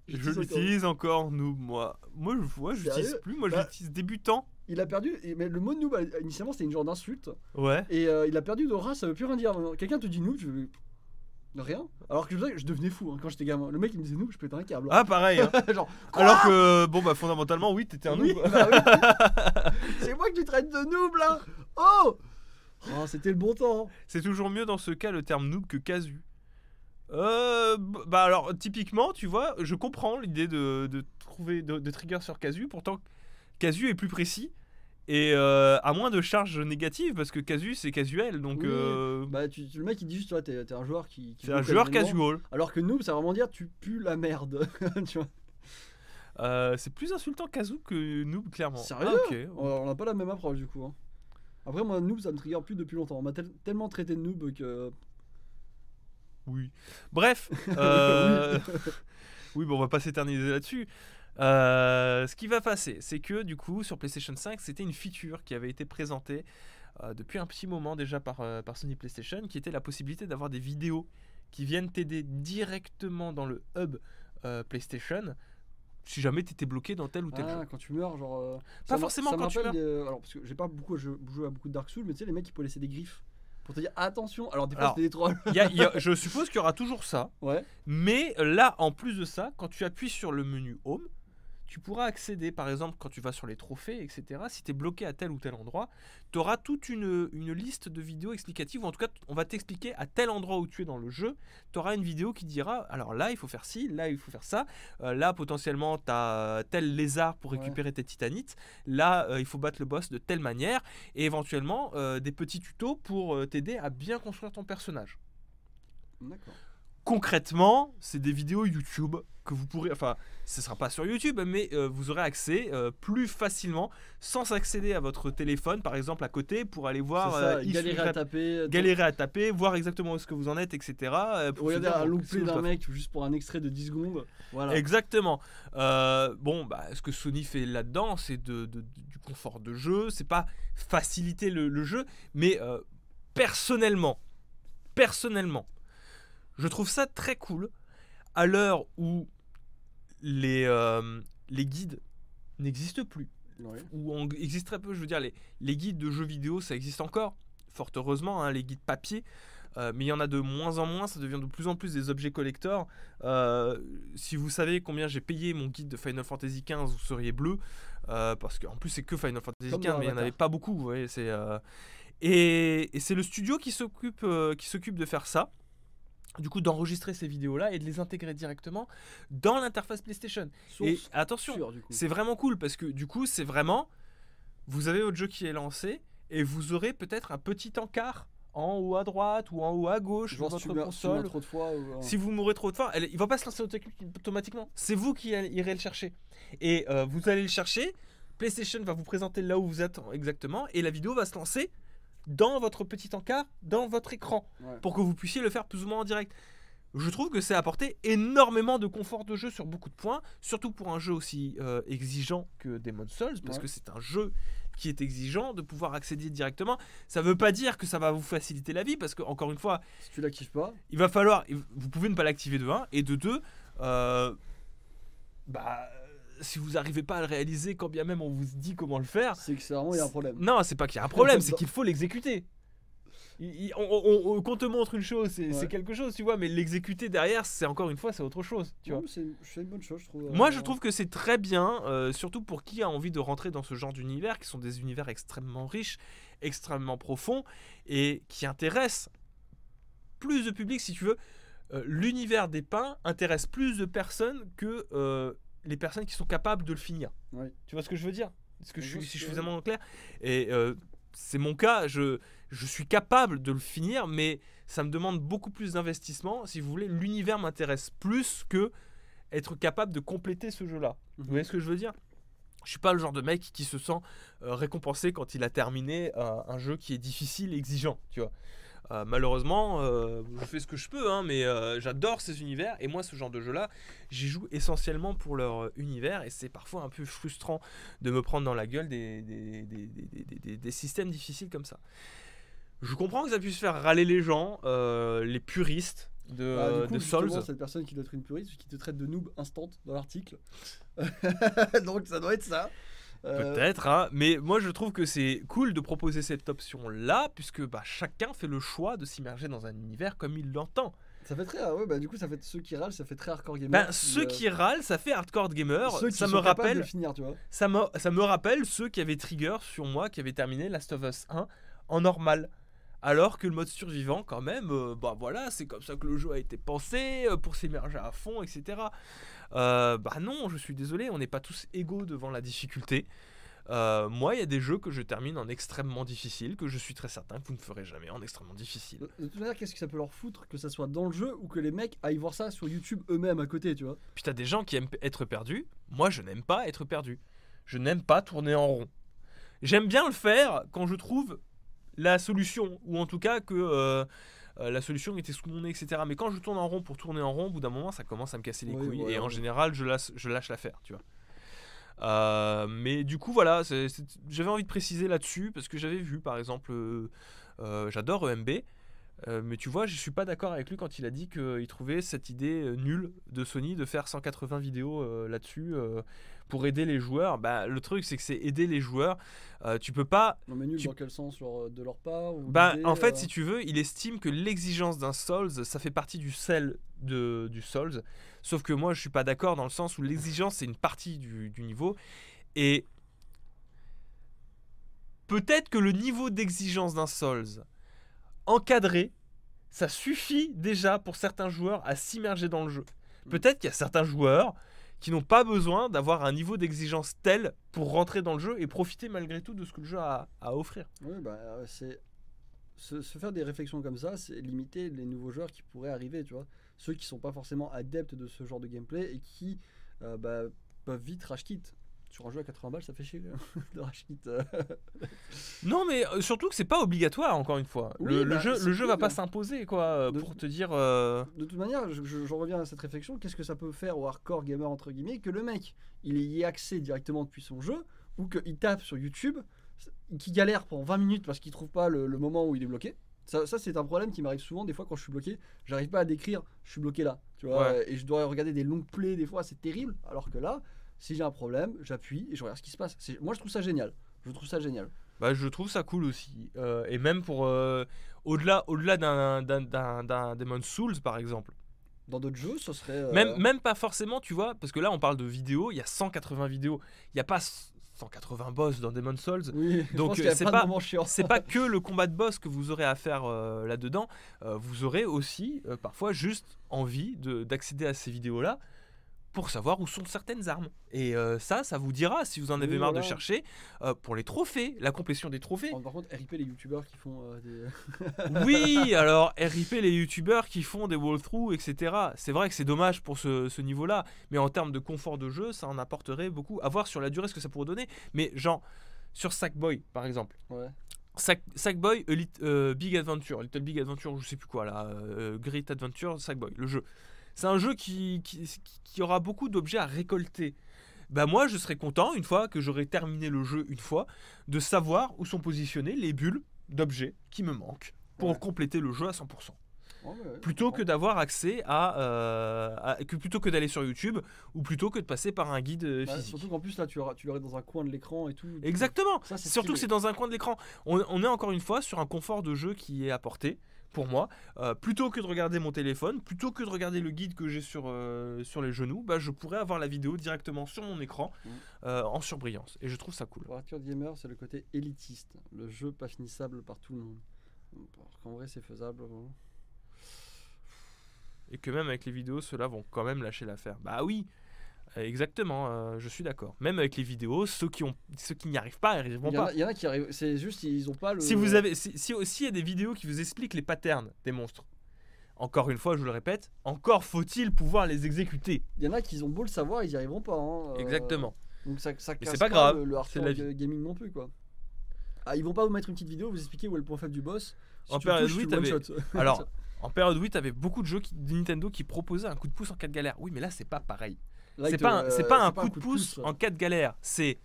Je J'utilise l'utilise encore, noob, moi. Moi, je vois, Sérieux plus. Moi, Bah- je l'utilise débutant. Il a perdu, mais le mot noob, euh, initialement, c'était une genre d'insulte. Ouais. Et euh, il a perdu d'aura, ça veut plus rien dire. Quelqu'un te dit noob, je veux. Rien. Alors que je, je devenais fou hein, quand j'étais gamin. Le mec il me disait noob, je pétais un câble. Ah, pareil. hein. genre, alors que, bon, bah, fondamentalement, oui, t'étais un Oui, noob. bah oui. C'est moi que tu traites de noob là Oh Oh, c'était le bon temps. C'est toujours mieux dans ce cas le terme noob que casu. Euh, bah alors typiquement, tu vois, je comprends l'idée de, de trouver de, de trigger sur casu. Pourtant, casu est plus précis et euh, à moins de charges négatives parce que casu c'est casuel. Donc Oui. euh, Bah, tu, le mec il dit juste, tu vois, t'es t'es un joueur qui. qui c'est un joueur casual. Alors que noob, ça veut vraiment dire tu pues la merde. tu vois. Euh, c'est plus insultant casu que noob clairement. Sérieux Ah. On on a pas la même approche du coup. hein. Après, moi, noob, ça me trigger plus depuis longtemps. On m'a tel- tellement traité de noob que. Oui. Bref. euh, oui, bon, on va pas s'éterniser là-dessus. Euh, ce qui va passer, c'est que du coup, sur PlayStation 5, c'était une feature qui avait été présentée euh, depuis un petit moment déjà par, euh, par Sony PlayStation, qui était la possibilité d'avoir des vidéos qui viennent t'aider directement dans le hub PlayStation si jamais tu étais bloqué dans tel ou tel Ah, jeu. quand tu meurs, genre. euh, Pas forcément quand tu des- alors, parce que j'ai pas beaucoup joué joué à beaucoup de Dark Souls, mais tu sais, les mecs, ils peuvent laisser des griffes. Pour te dire attention. Alors, des fois, c'était des trolls. Il y a- il y a- je suppose qu'il y aura toujours ça. Ouais. Mais là, en plus de ça, quand tu appuies sur le menu Home, tu pourras accéder, par exemple, quand tu vas sur les trophées, etc. Si tu es bloqué à tel ou tel endroit, tu auras toute une, une liste de vidéos explicatives, ou en tout cas, on va t'expliquer à tel endroit où tu es dans le jeu, tu auras une vidéo qui dira, alors là, il faut faire ci, là, il faut faire ça, Euh, là, potentiellement, tu as tel lézard pour Ouais. récupérer tes titanites, là, euh, il faut battre le boss de telle manière, et éventuellement, euh, des petits tutos pour t'aider à bien construire ton personnage D'accord. concrètement, c'est des vidéos YouTube que vous pourrez, enfin, ce sera pas sur YouTube, mais euh, vous aurez accès euh, plus facilement sans accéder à votre téléphone, par exemple à côté, pour aller voir, ça, euh, galérer à taper. galérer à taper, voir exactement où est-ce que vous en êtes, etc. pour se Regarder dire, un je d'un mec juste pour un extrait de 10 secondes. Voilà. Exactement. Bon, bah, ce que Sony fait là-dedans, c'est de, de- du confort de jeu. C'est pas faciliter le, le jeu, mais personnellement, personnellement, je trouve ça très cool. À l'heure où les, euh, les guides n'existent plus, ou on existe très peu, je veux dire, les, les guides de jeux vidéo, ça existe encore, fort heureusement, hein, les guides papier. Euh, mais il y en a de moins en moins, ça devient de plus en plus des objets collector. Euh, si vous savez combien j'ai payé mon guide de Final Fantasy XV, vous seriez bleu. euh, parce qu'en plus, c'est que Final Fantasy Comme XV, mais il n'y en avait pas beaucoup. Vous voyez, Et, et c'est le studio qui s'occupe, qui s'occupe de faire ça. Du coup, d'enregistrer ces vidéos-là et de les intégrer directement dans l'interface PlayStation. Et Source attention, du coup. c'est vraiment cool parce que du coup, c'est vraiment. Vous avez votre jeu qui est lancé et vous aurez peut-être un petit encart en haut à droite ou en haut à gauche Genre, si votre tu tu console. trop de fois. Ou, Si vous mourrez trop de fois, il va pas se lancer auto- automatiquement. C'est vous qui irez le chercher. Et euh, vous allez le chercher. PlayStation va vous présenter là où vous êtes exactement et la vidéo va se lancer dans votre petit encart, dans votre écran ouais. pour que vous puissiez le faire plus ou moins en direct. Je trouve que c'est apporté énormément de confort de jeu sur beaucoup de points, surtout pour un jeu aussi euh, exigeant que Demon's Souls, parce Ouais. que c'est un jeu qui est exigeant de pouvoir accéder directement. Ça veut pas dire que ça va vous faciliter la vie, parce que encore une fois, Si tu la kiffes pas. il va falloir, vous pouvez ne pas l'activer de 1 et de 2, euh, bah si vous n'arrivez pas à le réaliser, quand bien même on vous dit comment le faire, C'est que c'est vraiment, il y a un problème. non, c'est pas qu'il y a un problème, c'est qu'il faut l'exécuter. On, on- on- qu'on te montre une chose, c'est Ouais. quelque chose, tu vois, mais l'exécuter derrière, c'est encore une fois, c'est autre chose, tu vois. Non, mais C'est c'est une bonne chose, je trouve. Moi, euh, je trouve que c'est très bien, euh, surtout pour qui a envie de rentrer dans ce genre d'univers, qui sont des univers extrêmement riches, extrêmement profonds, et qui intéressent plus de public, si tu veux. Euh, L'univers des pins intéresse plus de personnes que euh, les personnes qui sont capables de le finir. Tu vois ce que je veux dire? Est-ce que je suis, si je suis suffisamment clair Et euh, c'est mon cas, je, je suis capable de le finir, mais ça me demande beaucoup plus d'investissement. Si vous voulez, l'univers m'intéresse plus que être capable de compléter ce jeu-là. Vous Mhm. voyez ce que je veux dire? Je suis pas le genre de mec qui se sent euh, récompensé quand il a terminé euh, un jeu qui est difficile, exigeant, tu vois. Euh, malheureusement, euh, je fais ce que je peux, hein, mais euh, j'adore ces univers. Et moi, ce genre de jeu-là, j'y joue essentiellement pour leur univers. Et c'est parfois un peu frustrant de me prendre dans la gueule des, des, systèmes difficiles comme ça. Je comprends que ça puisse faire râler les gens, les puristes de, Bah, du coup, de justement, Souls. cette personne qui doit être une puriste, qui te traite de noob instant dans l'article. Donc ça doit être ça. Euh, Peut-être, hein, mais moi je trouve que c'est cool de proposer cette option-là, puisque bah, chacun fait le choix de s'immerger dans un univers comme il l'entend. Ça fait très. ah ouais, bah du coup, ça fait ceux qui râlent, ça fait très hardcore gamer. Ben, ceux euh, qui râlent, ça fait hardcore gamer. ceux qui ça sont me de rappelle, le finir, tu vois. ça me, ça me rappelle ceux qui avaient trigger sur moi, qui avaient terminé Last of Us 1 en normal. Alors que le mode survivant, quand même, euh, bah voilà, c'est comme ça que le jeu a été pensé euh, pour s'immerger à fond, etc. Euh, bah non, je suis désolé, on n'est pas tous égaux devant la difficulté. Euh, moi, il y a des jeux que je termine en extrêmement difficile, que je suis très certain que vous ne ferez jamais en extrêmement difficile. De, toute manière, qu'est-ce que ça peut leur foutre que ça soit dans le jeu ou que les mecs aillent voir ça sur YouTube eux-mêmes à côté, tu vois? Puis t'as des gens qui aiment être perdus. Moi, je n'aime pas être perdu. Je n'aime pas tourner en rond. J'aime bien le faire quand je trouve la solution, ou en tout cas que euh, euh, la solution était sous mon nez, etc. Mais quand je tourne en rond pour tourner en rond, au bout d'un moment, ça commence à me casser les Oui, couilles. et en général, je lâche, je lâche l'affaire, tu vois. Euh, mais du coup, voilà, j'avais envie de préciser là-dessus parce que j'avais vu, par exemple, euh, j'adore EMB, euh, mais tu vois, je suis pas d'accord avec lui quand il a dit qu'il trouvait cette idée euh, nulle de Sony de faire 180 vidéos euh, là-dessus euh, pour aider les joueurs. Bah, le truc, c'est que c'est aider les joueurs. Tu peux pas. Non, mais nul Tu- dans quel sens genre, De leur part ou Bah, en fait, si tu veux, il estime que l'exigence d'un Souls, ça fait partie du sel de, du Souls. Sauf que moi, je suis pas d'accord dans le sens où l'exigence, c'est une partie du, du niveau. Et peut-être que le niveau d'exigence d'un Souls encadré, ça suffit déjà pour certains joueurs à s'immerger dans le jeu. Peut-être qu'il y a certains joueurs qui n'ont pas besoin d'avoir un niveau d'exigence tel pour rentrer dans le jeu et profiter malgré tout de ce que le jeu a à offrir. Oui, bah, euh, c'est. Se, se faire des réflexions comme ça, c'est limiter les nouveaux joueurs qui pourraient arriver, tu vois. Ceux qui sont pas forcément adeptes de ce genre de gameplay et qui euh, bah, peuvent vite rage. Sur un jeu à 80 balles, ça fait chier de rage quit. euh. Non, mais euh, surtout que c'est pas obligatoire, encore une fois. le, Oui, le bah, jeu, le jeu va pas s'imposer, quoi, euh, De- pour te dire. euh, De toute manière, je, je- j'en reviens à cette réflexion. Qu'est-ce que ça peut faire au hardcore gamer, entre guillemets, que le mec, il y ait accès directement depuis son jeu, ou qu'il tape sur YouTube, qu'il galère pendant 20 minutes parce qu'il trouve pas le, le moment où il est bloqué? Ça, ça, c'est un problème qui m'arrive souvent. Des fois, quand je suis bloqué, j'arrive pas à décrire, je suis bloqué là. Tu vois, Ouais. et je dois regarder des longues plays, des fois, c'est terrible. Alors que là, si j'ai un problème, j'appuie et je regarde ce qui se passe. Moi, je trouve ça génial. Je trouve ça génial. Bah, je trouve ça cool aussi. Euh, et même pour. euh, au-delà au-delà d'un, d'un, Demon's Souls, par exemple. Dans d'autres jeux, ce serait. euh, Même, même pas forcément, tu vois, parce que là, on parle de vidéos, il y a 180 vidéos. Il n'y a pas 180 boss dans Demon's Souls. Oui, Donc, c'est pas, pas- pas que le combat de boss que vous aurez à faire euh, là-dedans. Euh, vous aurez aussi euh, parfois juste envie de- d'accéder à ces vidéos-là pour savoir où sont certaines armes. Et euh, ça, ça vous dira si vous en avez Oui, marre de chercher euh, pour les trophées, la complétion des trophées. Par contre, RIP les youtubeurs qui font euh, des. Oui, alors RIP les youtubeurs qui font des walkthroughs, etc. C'est vrai que c'est dommage pour ce, ce niveau-là, mais en termes de confort de jeu, ça en apporterait beaucoup. À voir sur la durée ce que ça pourrait donner. Mais genre, sur Sackboy par exemple. Ouais. Sack, Sackboy Elite, euh, Big Adventure, Little Big Adventure, je sais plus quoi là, euh, Great Adventure, Sackboy, le jeu. C'est un jeu qui, qui, qui aura beaucoup d'objets à récolter. Bah moi je serais content, une fois que j'aurai terminé le jeu une fois, de savoir où sont positionnées les bulles d'objets qui me manquent pour Ouais. compléter le jeu à 100%. Ouais, ouais, ouais, plutôt que d'avoir accès à, euh, à- que plutôt que d'aller sur YouTube ou plutôt que de passer par un guide euh. Ouais, physique. surtout qu'en plus là, tu tu l'aurais dans un coin de l'écran et tout. Exactement. Ça, Surtout que c'est dans un coin de l'écran. On, on est encore une fois sur un confort de jeu qui est apporté pour moi. Euh, plutôt que de regarder mon téléphone, plutôt que de regarder le guide que j'ai sur, euh, sur les genoux, bah, je pourrais avoir la vidéo directement sur mon écran Mhm. euh, en surbrillance. Et je trouve ça cool. Pour Arthur Gamer, c'est le côté élitiste. Le jeu pas finissable par tout le monde. Alors qu'en vrai, c'est faisable. bon. Et que même avec les vidéos, ceux-là vont quand même lâcher l'affaire. Bah oui, exactement, euh, je suis d'accord. Même avec les vidéos, ceux qui, ont, ceux qui n'y arrivent pas, ils arriveront Il y, en pas. il y en a qui arrivent. C'est juste, ils ont pas le. Si vous avez, si, si aussi il y a des vidéos qui vous expliquent les patterns des monstres, encore une fois, je le répète, encore faut-il pouvoir les exécuter. Il y en a qui ont beau le savoir, ils y arriveront pas. hein, euh, Exactement. Donc ça, ça casse c'est pas grave, le, hardcore la vie. gaming non plus quoi. Ah, ils vont pas vous mettre une petite vidéo, vous expliquer où est le point faible du boss. Si En période touches, oui. Alors, en période 8, t'avais beaucoup de jeux qui- de Nintendo qui proposaient un coup de pouce en cas de galère. Oui, mais là, c'est pas pareil. Là, C'est pas, un- c'est euh, pas un coup de pouce en cas de galère. C'est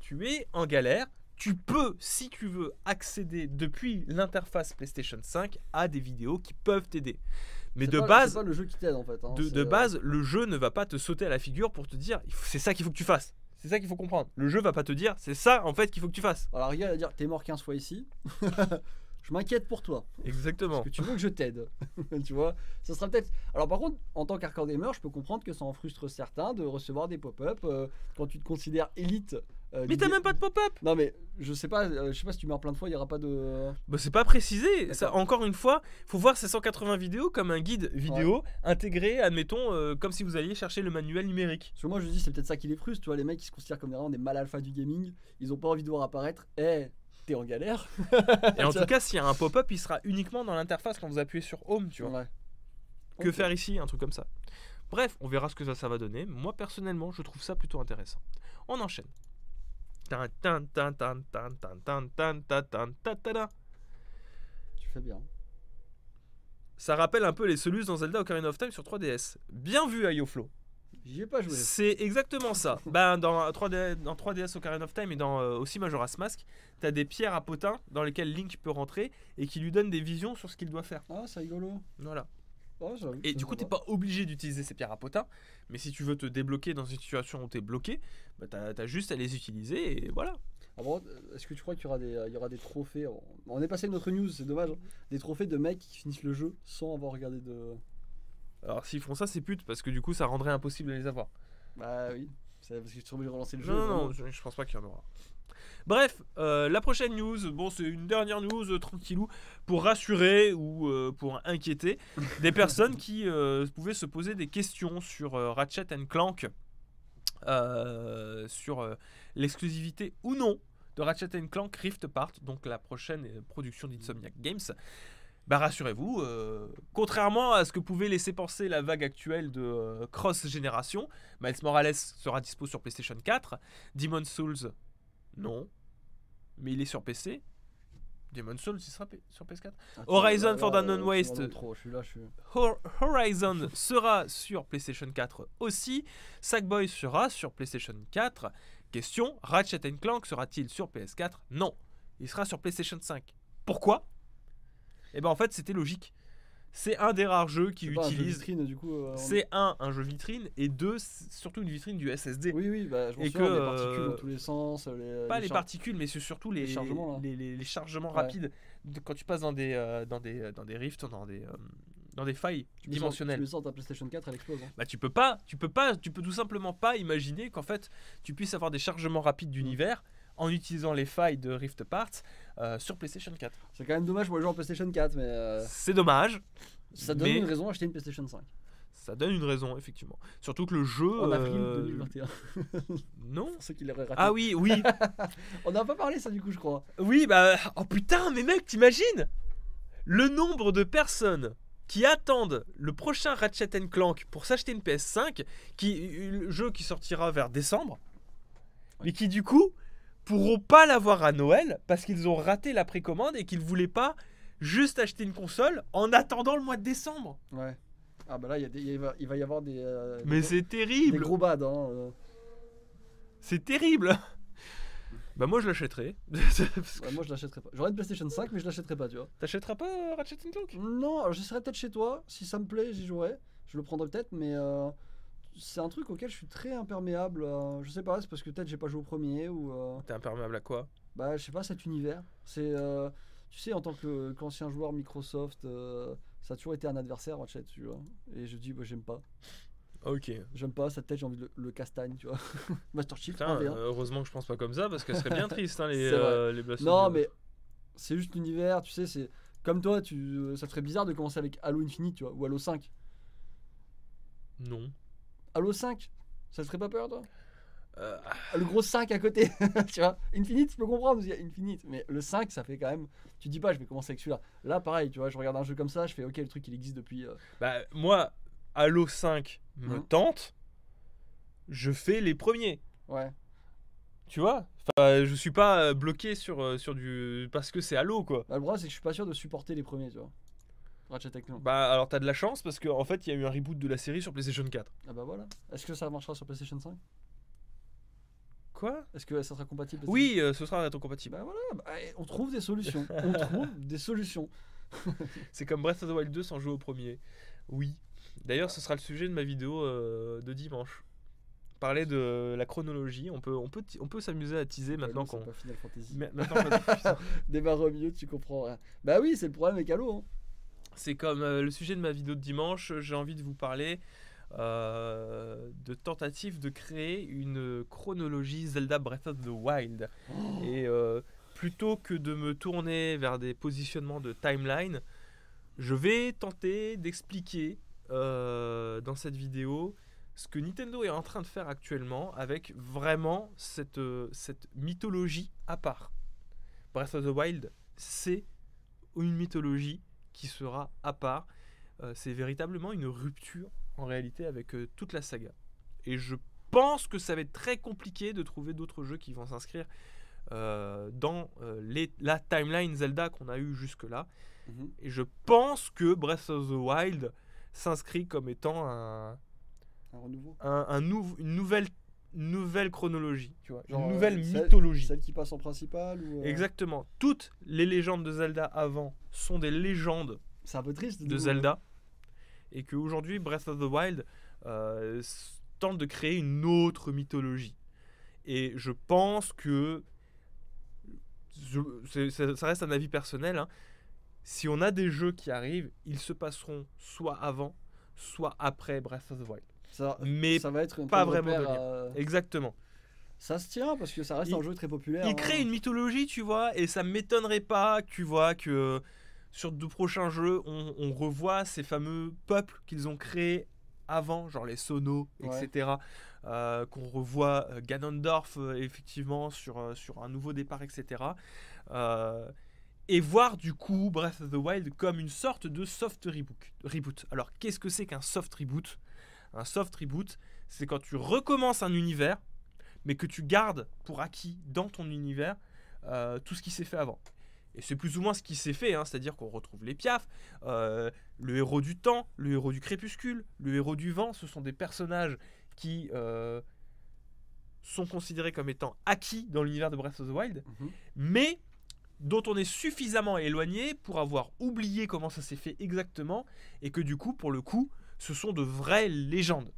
tu es en galère. Tu peux, si tu veux, accéder depuis l'interface PlayStation 5 à des vidéos qui peuvent t'aider. Mais de pas- base, pas le jeu qui t'aide en fait. hein, de, euh, base, le jeu ne va pas te sauter à la figure pour te dire c'est ça qu'il faut que tu fasses. C'est ça qu'il faut comprendre. Le jeu va pas te dire c'est ça en fait qu'il faut que tu fasses. Alors, regarde, à dire t'es mort 15 fois ici. je m'inquiète pour toi. Exactement. Parce que tu veux que je t'aide. tu vois Ça sera peut-être. Alors, par contre, en tant qu'hardcore gamer, je peux comprendre que ça en frustre certains de recevoir des pop-up euh, quand tu te considères élite. euh, Mais t'as même pas de pop-up. Non, mais je sais pas, euh, je sais pas si tu meurs plein de fois, il y aura pas de. Bah, c'est pas précisé. Ça, encore une fois, faut voir ces 180 vidéos comme un guide vidéo intégré, admettons, euh, comme si vous alliez chercher le manuel numérique. Parce que moi, je dis, c'est peut-être ça qui les frustre. Tu vois, les mecs qui se considèrent comme vraiment des mal alpha du gaming, ils ont pas envie de voir apparaître. Eh, t'es en galère. et en tout cas, s'il y a un pop-up, il sera uniquement dans l'interface quand vous appuyez sur Home, tu vois. Que faire ici Un truc comme ça. Bref, on verra ce que ça, ça va donner. Moi, personnellement, je trouve ça plutôt intéressant. On enchaîne. Tu fais bien. Ça rappelle un peu les solutions dans Zelda Ocarina of Time sur 3DS. Bien vu, Ayoflo. J'y ai pas joué. C'est exactement ça. ben, dans, 3D, dans 3DS Ocarina of Time et dans euh, aussi Majora's Mask, t'as des pierres à potins dans lesquelles Link peut rentrer et qui lui donnent des visions sur ce qu'il doit faire. Ah, c'est rigolo. Voilà. J'avoue, Et du coup, t'es pas obligé d'utiliser ces pierres à potins, mais si tu veux te débloquer dans une situation où t'es bloqué, bah t'as as juste à les utiliser et voilà. Ah Est-ce que tu crois qu'il y aura des, euh, il y aura des trophées on- est passé à notre news, c'est dommage. hein. Des trophées de mecs qui finissent le jeu sans avoir regardé de. Alors s'ils font ça, c'est pute parce que du coup, ça rendrait impossible de les avoir. Bah oui. C'est parce que tu obligé de relancer le jeu. Non, non, je, je pense pas qu'il y en aura. Bref, euh, la prochaine news, bon, c'est une dernière news euh, tranquillou pour rassurer ou euh, pour inquiéter des personnes qui pouvaient se poser des questions sur Ratchet Clank, sur l'exclusivité ou non de Ratchet Clank Rift Apart, donc la prochaine production d'Insomniac Games. Bah rassurez-vous, euh, contrairement à ce que pouvait laisser penser la vague actuelle de euh, cross-génération, Miles Morales sera dispo sur PlayStation 4, Demon's Souls, non, mais il est sur PC. Demon's Souls, il sera sur PS4. Ah, Horizon là, là, je suis. Hor- Horizon sera sur PlayStation 4 aussi. Sackboy sera sur PlayStation 4. Question Ratchet Clank sera-t-il sur PS4 Non, il sera sur PlayStation 5. Pourquoi? Eh ben en fait, c'était logique. C'est un des rares jeux qui C'est pas un jeu utilise. vitrine, du coup. euh, C'est un, un jeu vitrine et deux, surtout une vitrine du SSD. Oui, oui, bah, je Et que, les particules euh, dans tous les sens. Les, pas les, char- particules, mais c'est surtout les, les chargements, les, les- chargements Ouais. rapides. De- quand tu passes dans des, euh, dans des, dans des rifts, dans des, euh, dans des failles Tu dimensionnelles. Tu mets ça dans ta PlayStation 4, elle explose. hein. bah tu peux pas, tu peux pas, tu peux tout simplement pas imaginer qu'en fait tu puisses avoir des chargements rapides d'univers en utilisant les failles de Rift Apart euh, sur PlayStation 4. C'est quand même dommage pour les gens en PlayStation 4, mais euh, C'est dommage, ça donne mais- une raison à acheter une PlayStation 5. ça donne une raison effectivement. Surtout que le jeu En avril euh, 2021. Non Pour ceux qui l'auraient raté. Ah oui, oui. On n'a pas parlé ça du coup, je crois. oui, bah oh putain, mais mec, t'imagines le nombre de personnes qui attendent le prochain Ratchet Clank pour s'acheter une PS5, qui le jeu qui sortira vers décembre, mais qui du coup pourront pas l'avoir à Noël parce qu'ils ont raté la précommande et qu'ils voulaient pas juste acheter une console en attendant le mois de décembre. Ouais. Ah bah là, il, y a des- il va, il va y avoir des, euh, Mais des, c'est des terrible, gros bads. Hein. euh. c'est terrible. Bah moi je l'achèterais. Ouais, moi je l'achèterais pas. J'aurais une PlayStation 5, mais je l'achèterais pas, tu vois. T'achèteras pas euh, Ratchet Clank? Non, alors j'essaierai peut-être chez toi. Si ça me plaît, j'y jouerai. Je le prendrai peut-être, mais c'est un truc auquel je suis très imperméable. euh, je sais pas, c'est parce que peut-être j'ai pas joué au premier ou. euh, T'es imperméable à quoi? Bah, je sais pas, cet univers. C'est. euh, tu sais, en tant que- qu'ancien joueur Microsoft, ça a toujours été un adversaire, Ratchet, tu vois. Et je dis, bah, j'aime pas. Ok. J'aime pas sa tête, j'ai envie de le, le castagne, tu vois. Master Chief Putain, 1v1. heureusement que je pense pas comme ça parce qu'elle serait bien triste hein, les, les Non, mais c'est juste l'univers, tu sais, c'est comme toi, tu, ça te ferait bizarre de commencer avec Halo Infinite, tu vois, ou Halo 5. Non. Halo 5, ça te ferait pas peur, toi? Euh, Ah, Le gros 5 à côté, tu vois? Infinite, je peux comprendre, qu'il y a Infinite, mais le 5, ça fait quand même. Tu dis pas, je vais commencer avec celui-là. Là, pareil, tu vois, je regarde un jeu comme ça, je fais, ok, le truc, il existe depuis. euh, bah moi, Halo 5 me Mhm. tente. Je fais les premiers. Ouais. Tu vois? Enfin, je suis pas euh, bloqué sur, sur du. Parce que c'est Halo quoi. Bah, le problème, c'est que je suis pas sûr de supporter les premiers, tu vois. Ratchet Clank. Bah alors t'as de la chance parce qu'en en fait il y a eu un reboot de la série sur PlayStation 4. Ah bah voilà. Est-ce que ça marchera sur PlayStation 5 Quoi? Est-ce que ça sera compatible? Oui, euh, ce sera rétrocompatible. Bah voilà, bah, eh, on trouve des solutions. On trouve des solutions. C'est comme Breath of the Wild 2 sans jouer au premier. Oui. D'ailleurs, ce sera le sujet de ma vidéo euh, de dimanche. Parler de la chronologie. On peut, on peut, on peut s'amuser à teaser maintenant Halo, c'est qu'on. Final Fantasy. Ma- Maintenant. Démarre au milieu, tu comprends. Bah oui, c'est le problème avec Halo. Hein. C'est comme euh, le sujet de ma vidéo de dimanche. J'ai envie de vous parler euh, de tentative de créer une chronologie Zelda Breath of the Wild. Et euh, plutôt que de me tourner vers des positionnements de timeline, je vais tenter d'expliquer dans cette vidéo ce que Nintendo est en train de faire actuellement avec vraiment cette, cette mythologie à part. Breath of the Wild, c'est une mythologie qui sera à part. Euh, c'est véritablement une rupture en réalité avec euh, toute la saga. Et je pense que ça va être très compliqué de trouver d'autres jeux qui vont s'inscrire euh, dans les- la timeline Zelda qu'on a eu jusque-là. Mhm. Et je pense que Breath of the Wild s'inscrit comme étant un, Un renouveau. un- un nou- une nouvelle, nouvelle chronologie, tu vois, Genre, une euh, nouvelle celle- mythologie. Celle qui passe en principal ou. euh, Exactement. Toutes les légendes de Zelda avant sont des légendes C'est un peu triste. de Zelda. Et qu'aujourd'hui, Breath of the Wild euh, tente de créer une autre mythologie. Et je pense que. je- ça reste un avis personnel. hein. Si on a des jeux qui arrivent, ils se passeront soit avant, soit après Breath of the Wild. Ça, Mais ça va être pas vraiment euh, Exactement. Ça se tient parce que ça reste Il- un jeu très populaire. Il hein. crée une mythologie, tu vois, et ça m'étonnerait pas, tu vois, que sur de prochains jeux, on, on revoit ces fameux peuples qu'ils ont créés avant, genre les Sonos, Ouais. etc. euh, qu'on revoit euh, Ganondorf, euh, effectivement, sur, sur un nouveau départ, etc. Euh, et voir du coup Breath of the Wild comme une sorte de soft reboot. reboot. Alors qu'est-ce que c'est qu'un soft reboot? Un soft reboot, c'est quand tu recommences un univers, mais que tu gardes pour acquis dans ton univers euh, tout ce qui s'est fait avant. Et c'est plus ou moins ce qui s'est fait, hein, c'est-à-dire qu'on retrouve les piafs, euh, le héros du temps, le héros du crépuscule, le héros du vent, ce sont des personnages qui euh, sont considérés comme étant acquis dans l'univers de Breath of the Wild, Mhm. mais dont on est suffisamment éloigné pour avoir oublié comment ça s'est fait exactement, et que du coup, pour le coup, ce sont de vraies légendes,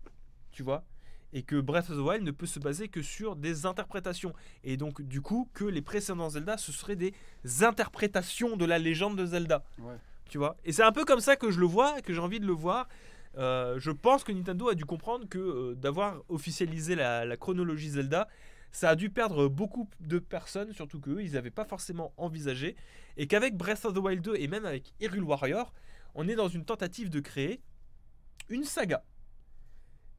tu vois et que Breath of the Wild ne peut se baser que sur des interprétations. Et donc, du coup, que les précédents Zelda, ce seraient des interprétations de la légende de Zelda. Ouais. Tu vois Et c'est un peu comme ça que je le vois, que j'ai envie de le voir. Euh, je pense que Nintendo a dû comprendre que euh, d'avoir officialisé la, la chronologie Zelda, ça a dû perdre beaucoup de personnes, surtout qu'eux, ils n'avaient pas forcément envisagé. Et qu'avec Breath of the Wild 2 et même avec Hyrule Warrior, on est dans une tentative de créer une saga.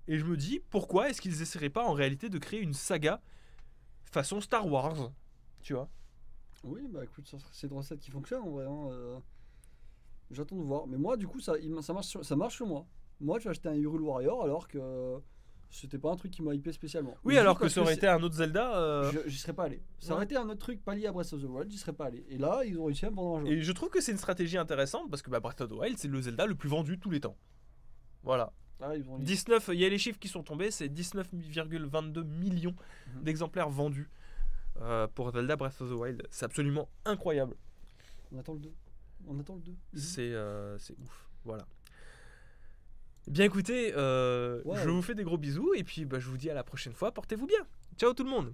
Et je me dis, pourquoi est-ce qu'ils essaieraient pas en réalité de créer une saga façon Star Wars Tu vois? Oui, bah écoute, c'est une recette qui fonctionne en vrai. hein, euh, J'attends de voir. Mais moi, du coup, ça, ça, marche, sur, ça marche sur moi. Moi, j'ai acheté un Hyrule Warrior alors que c'était pas un truc qui m'a hypé spécialement. Oui, alors que ça aurait été un autre Zelda. euh, J'y serais pas allé. Ça Ouais. aurait été un autre truc pas lié à Breath of the Wild, j'y serais pas allé. Et là, ils ont réussi à me vendre un jeu. Et je trouve que c'est une stratégie intéressante parce que bah, Breath of the Wild, c'est le Zelda le plus vendu de tous les temps. Voilà. Ah, ils ont 19, il y a les chiffres qui sont tombés, c'est 19,22 millions Mhm. d'exemplaires vendus euh, pour Zelda Breath of the Wild. C'est absolument incroyable. On attend le 2. On attend le 2. C'est euh, c'est ouf. Voilà. Bien écoutez, euh, je vous fais des gros bisous et puis bah, je vous dis à la prochaine fois. Portez-vous bien. Ciao tout le monde.